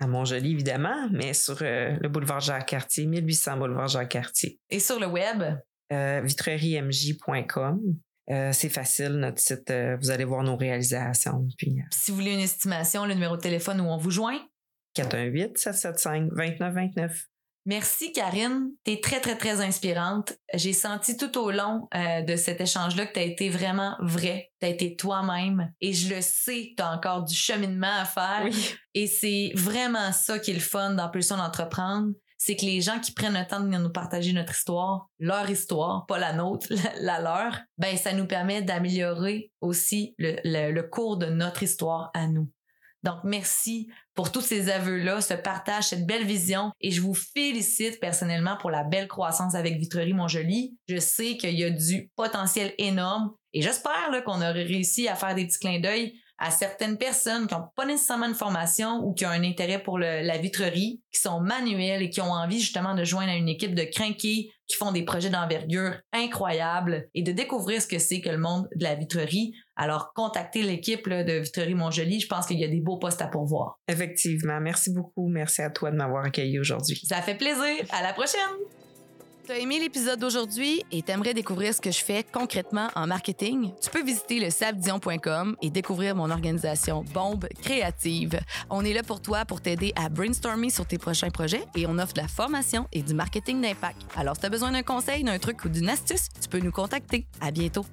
À Montjoli, évidemment, mais sur euh, le boulevard Jacques-Cartier, 1800 boulevard Jacques-Cartier. Et sur le web, Euh, vitreriemj.com. Euh, c'est facile, notre site, vous allez voir nos réalisations. Puis si vous voulez une estimation, le numéro de téléphone où on vous joint, 418-775-2929. Merci Karine, tu es très très très inspirante. J'ai senti tout au long euh, de cet échange-là que tu as été vraiment vrai, tu as été toi-même et je le sais, tu as encore du cheminement à faire. Oui. Et c'est vraiment ça qui est le fun dans Pulsion d'entreprendre, c'est que les gens qui prennent le temps de venir nous partager notre histoire, leur histoire, pas la nôtre, la, leur, ben ça nous permet d'améliorer aussi le, le, le cours de notre histoire à nous. Donc, merci pour tous ces aveux-là, ce partage, cette belle vision. Et je vous félicite personnellement pour la belle croissance avec Vitrerie Montjoli. Je sais qu'il y a du potentiel énorme et j'espère qu'on aurait réussi à faire des petits clins d'œil à certaines personnes qui n'ont pas nécessairement une formation ou qui ont un intérêt pour le, la vitrerie, qui sont manuelles et qui ont envie justement de joindre à une équipe de crinqués qui font des projets d'envergure incroyables et de découvrir ce que c'est que le monde de la vitrerie. Alors, contactez l'équipe de Vitrerie Montjoli. Je pense qu'il y a des beaux postes à pourvoir. Effectivement. Merci beaucoup. Merci à toi de m'avoir accueilli aujourd'hui. Ça fait plaisir. À la prochaine! T'as aimé l'épisode d'aujourd'hui et t'aimerais découvrir ce que je fais concrètement en marketing? Tu peux visiter le sabdion.com et découvrir mon organisation Bombe Créative. On est là pour toi pour t'aider à brainstormer sur tes prochains projets et on offre de la formation et du marketing d'impact. Alors, si t'as besoin d'un conseil, d'un truc ou d'une astuce, tu peux nous contacter. À bientôt!